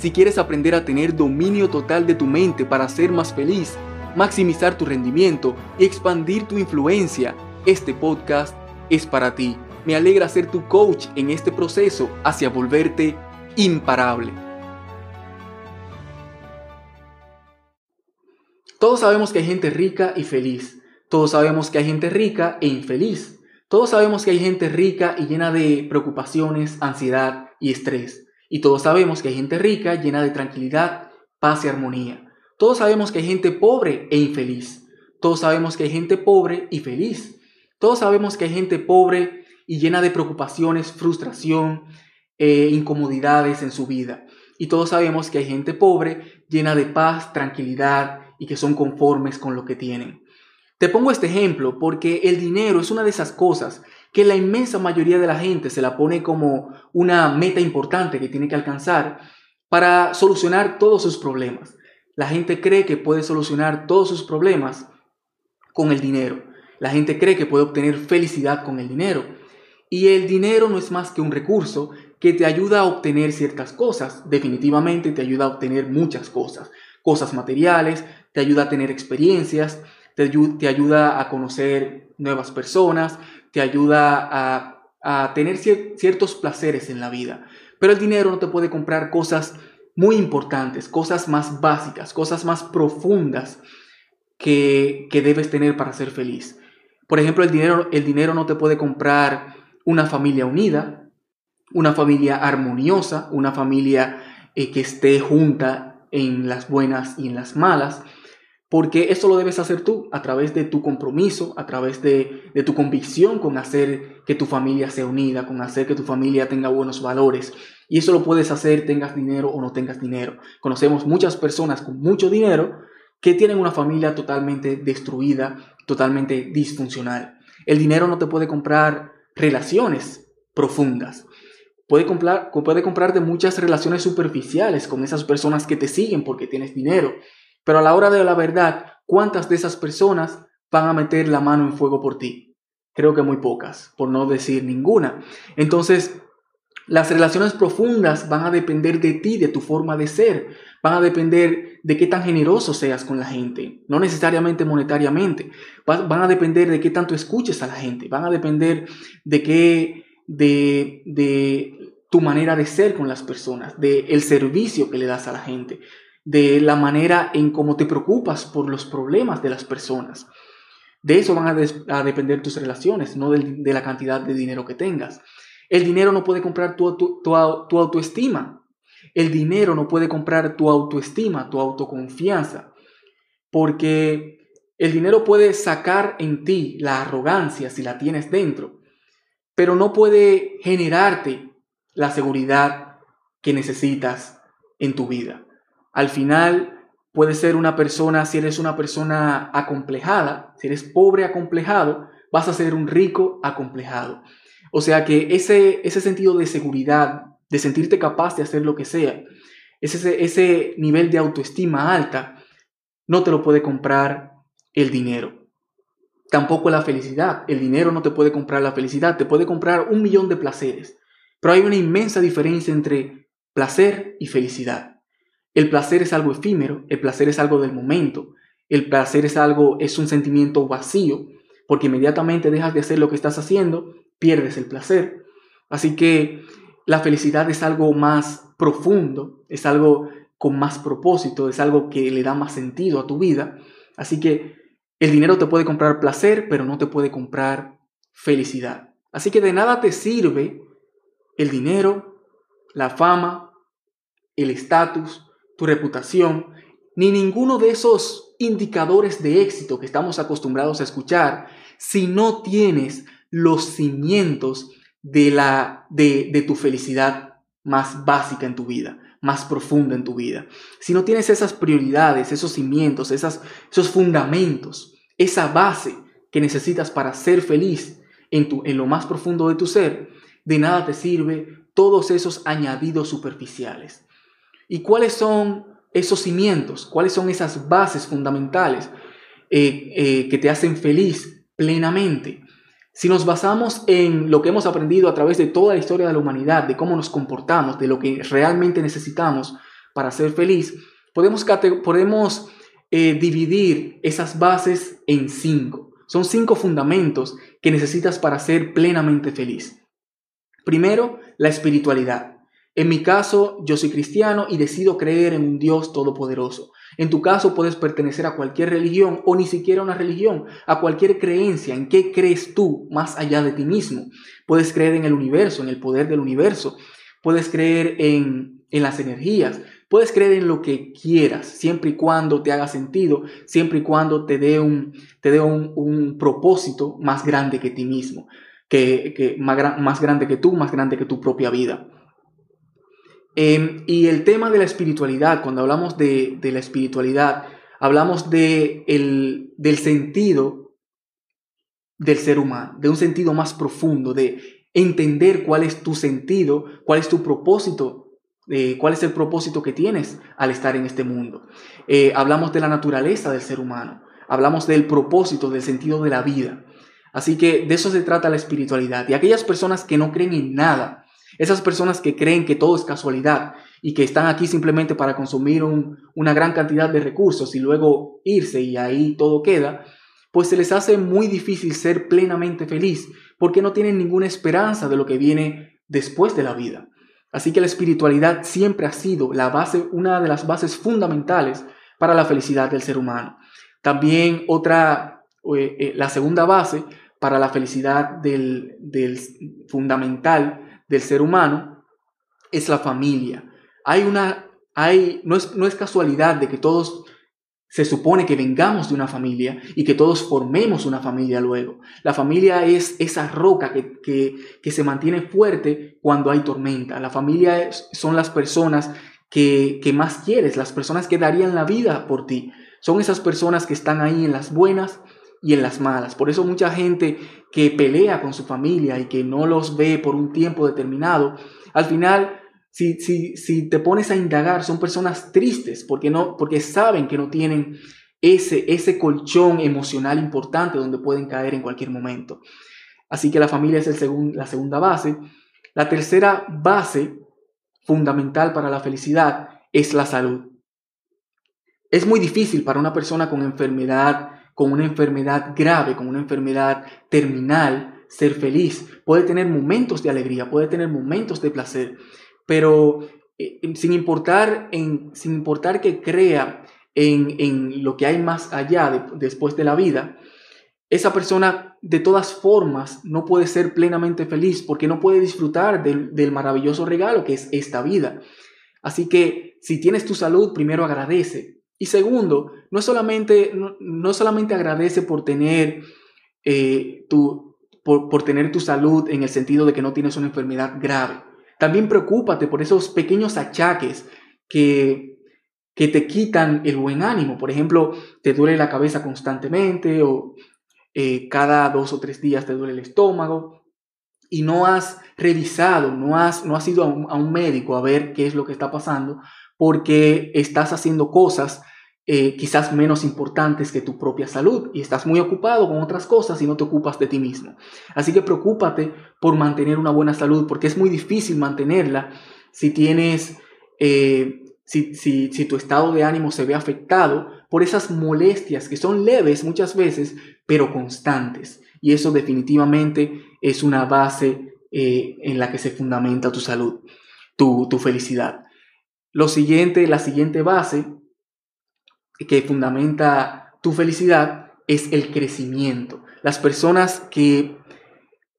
Si quieres aprender a tener dominio total de tu mente para ser más feliz, maximizar tu rendimiento y expandir tu influencia, este podcast es para ti. Me alegra ser tu coach en este proceso hacia volverte imparable. Todos sabemos que hay gente rica y feliz. Todos sabemos que hay gente rica e infeliz. Todos sabemos que hay gente rica y llena de preocupaciones, ansiedad y estrés. Y todos sabemos que hay gente rica llena de tranquilidad, paz y armonía. Todos sabemos que hay gente pobre e infeliz. Todos sabemos que hay gente pobre y feliz. Todos sabemos que hay gente pobre y llena de preocupaciones, frustración, e incomodidades en su vida. Y todos sabemos que hay gente pobre llena de paz, tranquilidad y que son conformes con lo que tienen. Te pongo este ejemplo porque el dinero es una de esas cosas que la inmensa mayoría de la gente se la pone como una meta importante que tiene que alcanzar para solucionar todos sus problemas. La gente cree que puede solucionar todos sus problemas con el dinero. La gente cree que puede obtener felicidad con el dinero. Y el dinero no es más que un recurso que te ayuda a obtener ciertas cosas. Definitivamente te ayuda a obtener muchas cosas. Cosas materiales, te ayuda a tener experiencias, te, ayuda a conocer nuevas personas, te ayuda a, tener ciertos placeres en la vida. Pero el dinero no te puede comprar cosas muy importantes, cosas más básicas, cosas más profundas que, que debes tener para ser feliz. Por ejemplo, el dinero, el dinero no te puede comprar una familia unida, una familia armoniosa, una familia eh, que esté junta en las buenas y en las malas porque eso lo debes hacer tú a través de tu compromiso, a través de, tu convicción con hacer que tu familia sea unida, con hacer que tu familia tenga buenos valores. Y eso lo puedes hacer tengas dinero o no tengas dinero. Conocemos muchas personas con mucho dinero que tienen una familia totalmente destruida, totalmente disfuncional. El dinero no te puede comprar relaciones profundas. Puede, comprar, puede comprarte muchas relaciones superficiales con esas personas que te siguen porque tienes dinero pero a la hora de la verdad, ¿cuántas de esas personas van a meter la mano en fuego por ti? Creo que muy pocas, por no decir ninguna. Entonces, las relaciones profundas van a depender de ti, de tu forma de ser. Van a depender de qué tan generoso seas con la gente, no necesariamente monetariamente. Van a depender de qué tanto escuches a la gente. Van a depender de qué, de, de tu manera de ser con las personas, del el servicio que le das a la gente de la manera en cómo te preocupas por los problemas de las personas. De eso van a, depender tus relaciones, no de, la cantidad de dinero que tengas. El dinero no puede comprar tu, tu autoestima. El dinero no puede comprar tu autoestima, tu autoconfianza. Porque el dinero puede sacar en ti la arrogancia si la tienes dentro, pero no puede generarte la seguridad que necesitas en tu vida. Al final puede ser una persona, si eres una persona acomplejada, si eres pobre acomplejado, vas a ser un rico acomplejado. O sea que ese, ese sentido de seguridad, de sentirte capaz de hacer lo que sea, ese, ese nivel de autoestima alta, no te lo puede comprar el dinero. Tampoco la felicidad. El dinero no te puede comprar la felicidad, te puede comprar un millón de placeres. Pero hay una inmensa diferencia entre placer y felicidad. El placer es algo efímero, el placer es algo del momento, el placer es algo, es un sentimiento vacío, porque inmediatamente dejas de hacer lo que estás haciendo, pierdes el placer. Así que la felicidad es algo más profundo, es algo con más propósito, es algo que le da más sentido a tu vida. Así que el dinero te puede comprar placer, pero no te puede comprar felicidad. Así que de nada te sirve el dinero, la fama, el estatus, tu reputación, ni ninguno de esos indicadores de éxito que estamos acostumbrados a escuchar si no tienes los cimientos de, la, de, tu felicidad más básica en tu vida, más profunda en tu vida. Si no tienes esas prioridades, esos cimientos, esas, esos fundamentos, esa base que necesitas para ser feliz en, tu, en lo más profundo de tu ser, de nada te sirve todos esos añadidos superficiales. ¿Y cuáles son esos cimientos? ¿Cuáles son esas bases fundamentales eh, eh, que te hacen feliz plenamente? Si nos basamos en lo que hemos aprendido a través de toda la historia de la humanidad, de cómo nos comportamos, de lo que realmente necesitamos para ser feliz, podemos, podemos eh, dividir esas bases en cinco. Son cinco fundamentos que necesitas para ser plenamente feliz. Primero, la espiritualidad. En mi caso, yo soy cristiano y decido creer en un Dios todopoderoso. En tu caso, puedes pertenecer a cualquier religión o ni siquiera a una religión, a cualquier creencia. ¿En qué crees tú más allá de ti mismo? Puedes creer en el universo, en el poder del universo. Puedes creer en, en las energías. Puedes creer en lo que quieras, siempre y cuando te haga sentido, siempre y cuando te dé un, te dé un, un propósito más grande que ti mismo, que, que más, más grande que tú, más grande que tu propia vida. Em, y el tema de la espiritualidad, cuando hablamos de, la espiritualidad, hablamos de el, del sentido del ser humano, de un sentido más profundo, de entender cuál es tu sentido, cuál es tu propósito, eh, cuál es el propósito que tienes al estar en este mundo. Eh, hablamos de la naturaleza del ser humano, hablamos del propósito, del sentido de la vida. Así que de eso se trata la espiritualidad. Y aquellas personas que no creen en nada, esas personas que creen que todo es casualidad y que están aquí simplemente para consumir una gran cantidad de recursos y luego irse y ahí todo queda, pues se les hace muy difícil ser plenamente feliz porque no tienen ninguna esperanza de lo que viene después de la vida. Así que la espiritualidad siempre ha sido la base, una de las bases fundamentales para la felicidad del ser humano. También otra, eh, eh, la segunda base para la felicidad del, del fundamental del ser humano es la familia. Hay una, hay, no es, no es casualidad de que todos se supone que vengamos de una familia y que todos formemos una familia luego. La familia es esa roca que, que, que se mantiene fuerte cuando hay tormenta. La familia son las personas que, que, más quieres, las personas que darían la vida por ti. Son esas personas que están ahí en las buenas y en las malas. Por eso mucha gente que pelea con su familia y que no los ve por un tiempo determinado, al final, si, si, si te pones a indagar, son personas tristes porque, no, porque saben que no tienen ese, ese colchón emocional importante donde pueden caer en cualquier momento. Así que la familia es el la segunda base. La tercera base fundamental para la felicidad es la salud. Es muy difícil para una persona con enfermedad con una enfermedad grave, con una enfermedad terminal, ser feliz. Puede tener momentos de alegría, puede tener momentos de placer, pero eh, sin, importar en, sin importar que crea en, lo que hay más allá después de la vida, esa persona de todas formas no puede ser plenamente feliz porque no puede disfrutar del, del maravilloso regalo que es esta vida. Así que si tienes tu salud, primero agradece, y segundo, no solamente, no, solamente agradece por tener, eh, tu, por, tener tu salud en el sentido de que no tienes una enfermedad grave. También preocúpate por esos pequeños achaques que, que te quitan el buen ánimo. Por ejemplo, te duele la cabeza constantemente o eh, cada dos o tres días te duele el estómago y no has revisado, no has, no has ido a un médico a ver qué es lo que está pasando porque estás haciendo cosas eh, quizás menos importantes que tu propia salud y estás muy ocupado con otras cosas y no te ocupas de ti mismo. Así que preocúpate por mantener una buena salud porque es muy difícil mantenerla si tienes, eh, si, si, si tu estado de ánimo se ve afectado por esas molestias que son leves muchas veces, pero constantes. Y eso definitivamente es una base eh, en la que se fundamenta tu salud, tu, tu felicidad. Lo siguiente, la siguiente base que fundamenta tu felicidad es el crecimiento. Las personas que,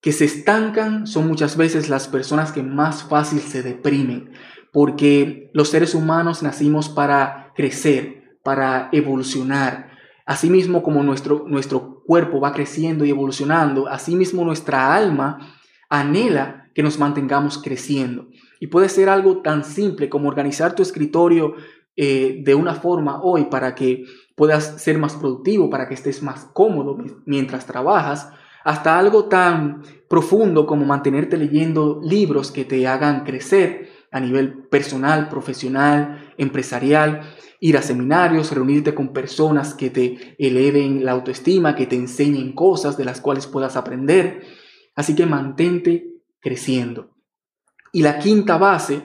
que se estancan son muchas veces las personas que más fácil se deprimen, porque los seres humanos nacimos para crecer, para evolucionar. Asimismo como nuestro, nuestro cuerpo va creciendo y evolucionando, asimismo nuestra alma anhela que nos mantengamos creciendo. Y puede ser algo tan simple como organizar tu escritorio eh, de una forma hoy para que puedas ser más productivo, para que estés más cómodo mientras trabajas, hasta algo tan profundo como mantenerte leyendo libros que te hagan crecer a nivel personal, profesional, empresarial, ir a seminarios, reunirte con personas que te eleven la autoestima, que te enseñen cosas de las cuales puedas aprender. Así que mantente creciendo. Y la quinta base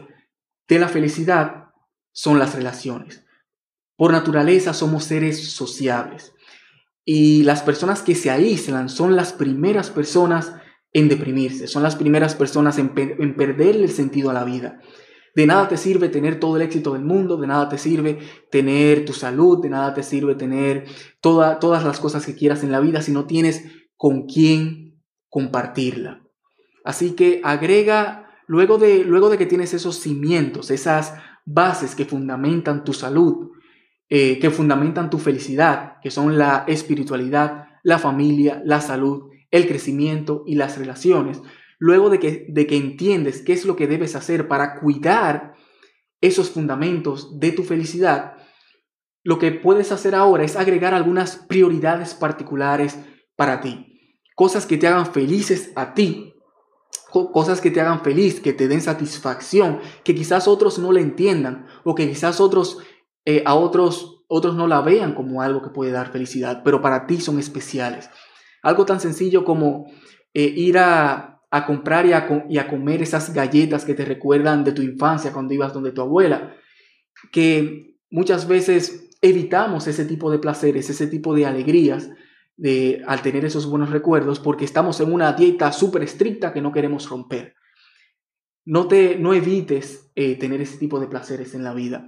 de la felicidad son las relaciones. Por naturaleza somos seres sociables. Y las personas que se aíslan son las primeras personas en deprimirse, son las primeras personas en, en perder el sentido a la vida. De nada te sirve tener todo el éxito del mundo, de nada te sirve tener tu salud, de nada te sirve tener todas las cosas que quieras en la vida si no tienes con quién compartirla. Así que agrega, luego de, luego de que tienes esos cimientos, esas bases que fundamentan tu salud, eh, que fundamentan tu felicidad, que son la espiritualidad, la familia, la salud, el crecimiento y las relaciones, luego de que, de que entiendes qué es lo que debes hacer para cuidar esos fundamentos de tu felicidad, lo que puedes hacer ahora es agregar algunas prioridades particulares para ti. Cosas que te hagan felices a ti, cosas que te hagan feliz, que te den satisfacción, que quizás otros no le entiendan o que quizás otros eh, a otros, otros no la vean como algo que puede dar felicidad, pero para ti son especiales. Algo tan sencillo como eh, ir a, comprar y a, y a comer esas galletas que te recuerdan de tu infancia cuando ibas donde tu abuela, que muchas veces evitamos ese tipo de placeres, ese tipo de alegrías de, al tener esos buenos recuerdos porque estamos en una dieta súper estricta que no queremos romper. No, te, no evites eh, tener ese tipo de placeres en la vida.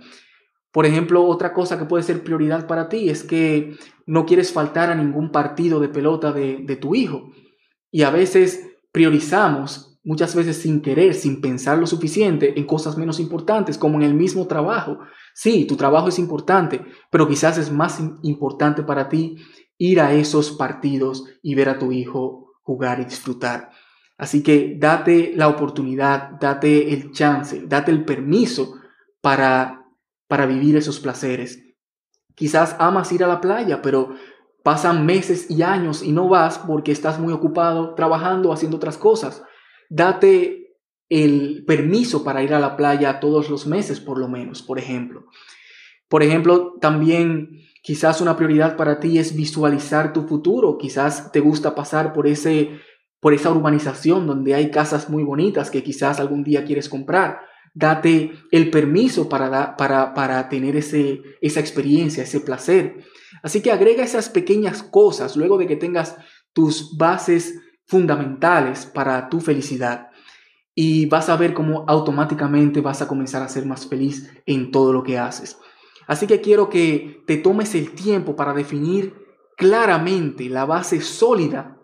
Por ejemplo, otra cosa que puede ser prioridad para ti es que no quieres faltar a ningún partido de pelota de, tu hijo. Y a veces priorizamos, muchas veces sin querer, sin pensar lo suficiente, en cosas menos importantes, como en el mismo trabajo. Sí, tu trabajo es importante, pero quizás es más importante para ti ir a esos partidos y ver a tu hijo jugar y disfrutar. Así que date la oportunidad, date el chance, date el permiso para para vivir esos placeres. Quizás amas ir a la playa, pero pasan meses y años y no vas porque estás muy ocupado trabajando, haciendo otras cosas. Date el permiso para ir a la playa todos los meses, por lo menos, por ejemplo. Por ejemplo, también quizás una prioridad para ti es visualizar tu futuro. Quizás te gusta pasar por ese por esa urbanización donde hay casas muy bonitas que quizás algún día quieres comprar date el permiso para, para, para tener ese, esa experiencia, ese placer. Así que agrega esas pequeñas cosas luego de que tengas tus bases fundamentales para tu felicidad y vas a ver cómo automáticamente vas a comenzar a ser más feliz en todo lo que haces. Así que quiero que te tomes el tiempo para definir claramente la base sólida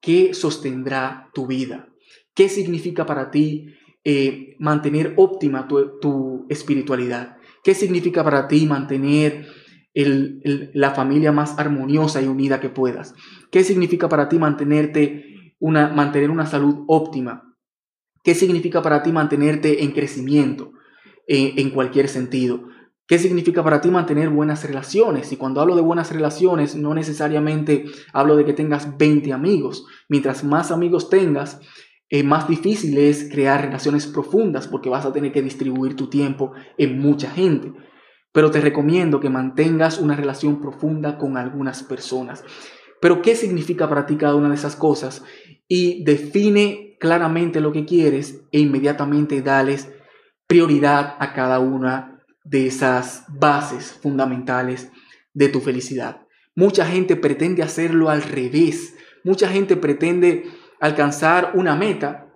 que sostendrá tu vida. ¿Qué significa para ti eh, mantener óptima tu, espiritualidad? ¿Qué significa para ti mantener la familia más armoniosa y unida que puedas? ¿Qué significa para ti mantenerte una, mantener una salud óptima? ¿Qué significa para ti mantenerte en crecimiento eh, en cualquier sentido? ¿Qué significa para ti mantener buenas relaciones? Y cuando hablo de buenas relaciones, no necesariamente hablo de que tengas 20 amigos. Mientras más amigos tengas, eh, más difícil es crear relaciones profundas porque vas a tener que distribuir tu tiempo en mucha gente. Pero te recomiendo que mantengas una relación profunda con algunas personas. Pero ¿qué significa para ti cada una de esas cosas? Y define claramente lo que quieres e inmediatamente dales prioridad a cada una de esas bases fundamentales de tu felicidad. Mucha gente pretende hacerlo al revés. Mucha gente pretende alcanzar una meta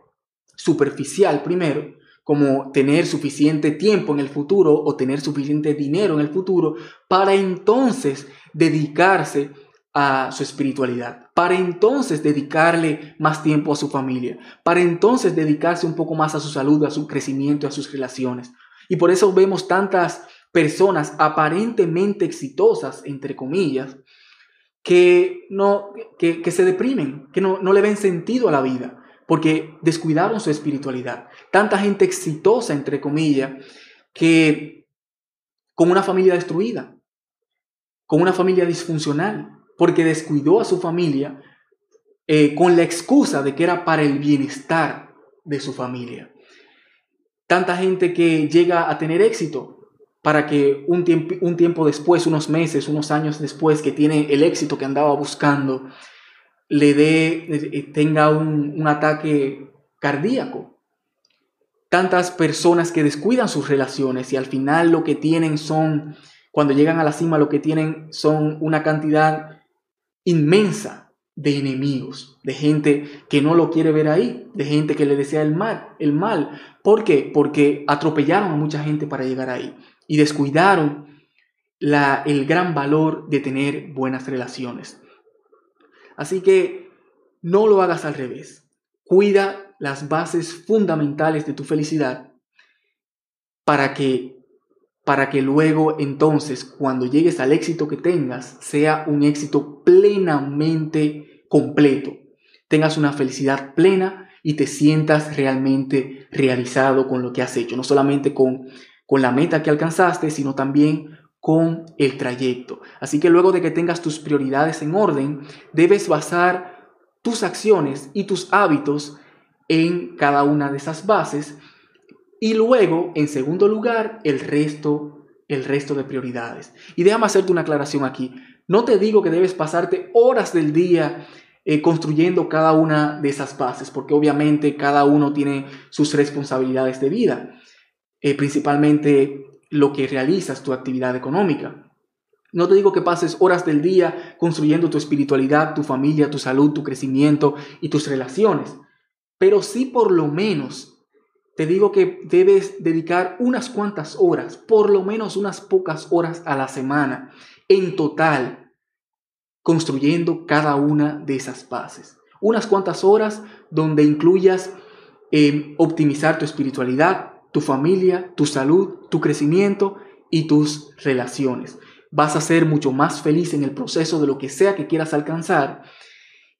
superficial primero, como tener suficiente tiempo en el futuro o tener suficiente dinero en el futuro, para entonces dedicarse a su espiritualidad, para entonces dedicarle más tiempo a su familia, para entonces dedicarse un poco más a su salud, a su crecimiento, a sus relaciones. Y por eso vemos tantas personas aparentemente exitosas, entre comillas, que, no, que, se deprimen, que no, no le ven sentido a la vida, porque descuidaron su espiritualidad. Tanta gente exitosa, entre comillas, que con una familia destruida, con una familia disfuncional, porque descuidó a su familia eh, con la excusa de que era para el bienestar de su familia. Tanta gente que llega a tener éxito para que un tiempo, un tiempo después, unos meses, unos años después, que tiene el éxito que andaba buscando, le dé, eh, tenga un, un ataque cardíaco. Tantas personas que descuidan sus relaciones y al final lo que tienen son, cuando llegan a la cima, lo que tienen son una cantidad inmensa de enemigos, de gente que no lo quiere ver ahí, de gente que le desea el mal, el mal. ¿Por qué? Porque atropellaron a mucha gente para llegar ahí y descuidaron la, el gran valor de tener buenas relaciones. Así que no lo hagas al revés. Cuida las bases fundamentales de tu felicidad para que para que luego entonces cuando llegues al éxito que tengas sea un éxito plenamente completo. Tengas una felicidad plena y te sientas realmente realizado con lo que has hecho, no solamente con, con la meta que alcanzaste, sino también con el trayecto. Así que luego de que tengas tus prioridades en orden, debes basar tus acciones y tus hábitos en cada una de esas bases y luego, en segundo lugar, el resto, el resto de prioridades. Y déjame hacerte una aclaración aquí. No te digo que debes pasarte horas del día eh, construyendo cada una de esas bases, porque obviamente cada uno tiene sus responsabilidades de vida, eh, principalmente lo que realizas, tu actividad económica. No te digo que pases horas del día construyendo tu espiritualidad, tu familia, tu salud, tu crecimiento y tus relaciones, pero sí por lo menos te digo que debes dedicar unas cuantas horas, por lo menos unas pocas horas a la semana, en total, construyendo cada una de esas bases. Unas cuantas horas donde incluyas eh, optimizar tu espiritualidad, tu familia, tu salud, tu crecimiento y tus relaciones. Vas a ser mucho más feliz en el proceso de lo que sea que quieras alcanzar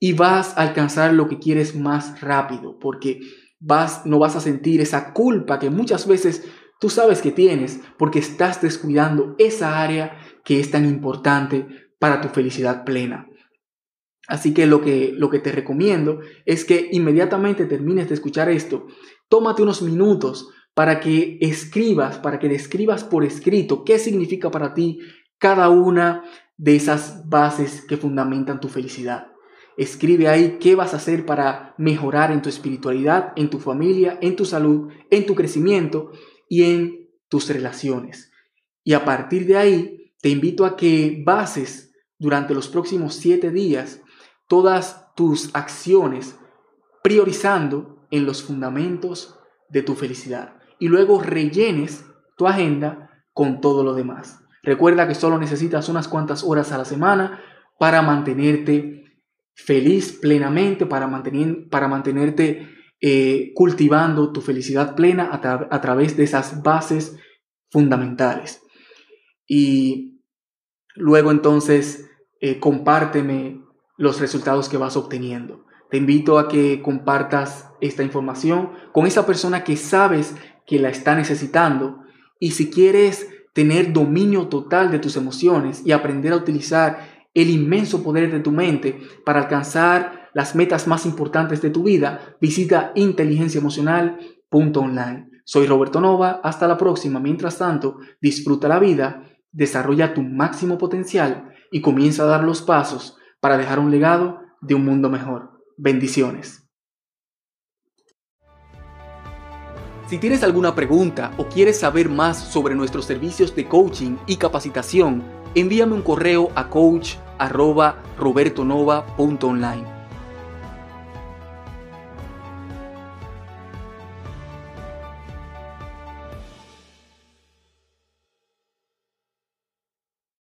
y vas a alcanzar lo que quieres más rápido, porque vas, no vas a sentir esa culpa que muchas veces tú sabes que tienes porque estás descuidando esa área que es tan importante para tu felicidad plena. Así que lo que, lo que te recomiendo es que inmediatamente termines de escuchar esto, tómate unos minutos para que escribas, para que describas por escrito qué significa para ti cada una de esas bases que fundamentan tu felicidad. Escribe ahí qué vas a hacer para mejorar en tu espiritualidad, en tu familia, en tu salud, en tu crecimiento y en tus relaciones. Y a partir de ahí, te invito a que bases durante los próximos siete días todas tus acciones priorizando en los fundamentos de tu felicidad. Y luego rellenes tu agenda con todo lo demás. Recuerda que solo necesitas unas cuantas horas a la semana para mantenerte feliz plenamente, para, mantener, para mantenerte eh, cultivando tu felicidad plena a, través de esas bases fundamentales. Y luego entonces eh, compárteme los resultados que vas obteniendo. Te invito a que compartas esta información con esa persona que sabes que la está necesitando. Y si quieres tener dominio total de tus emociones y aprender a utilizar el inmenso poder de tu mente para alcanzar las metas más importantes de tu vida, visita inteligenciaemocional.online. Soy Roberto Nova, hasta la próxima. Mientras tanto, disfruta la vida, desarrolla tu máximo potencial y comienza a dar los pasos para dejar un legado de un mundo mejor. Bendiciones. Si tienes alguna pregunta o quieres saber más sobre nuestros servicios de coaching y capacitación, envíame un correo a coach arroba robertonova.online.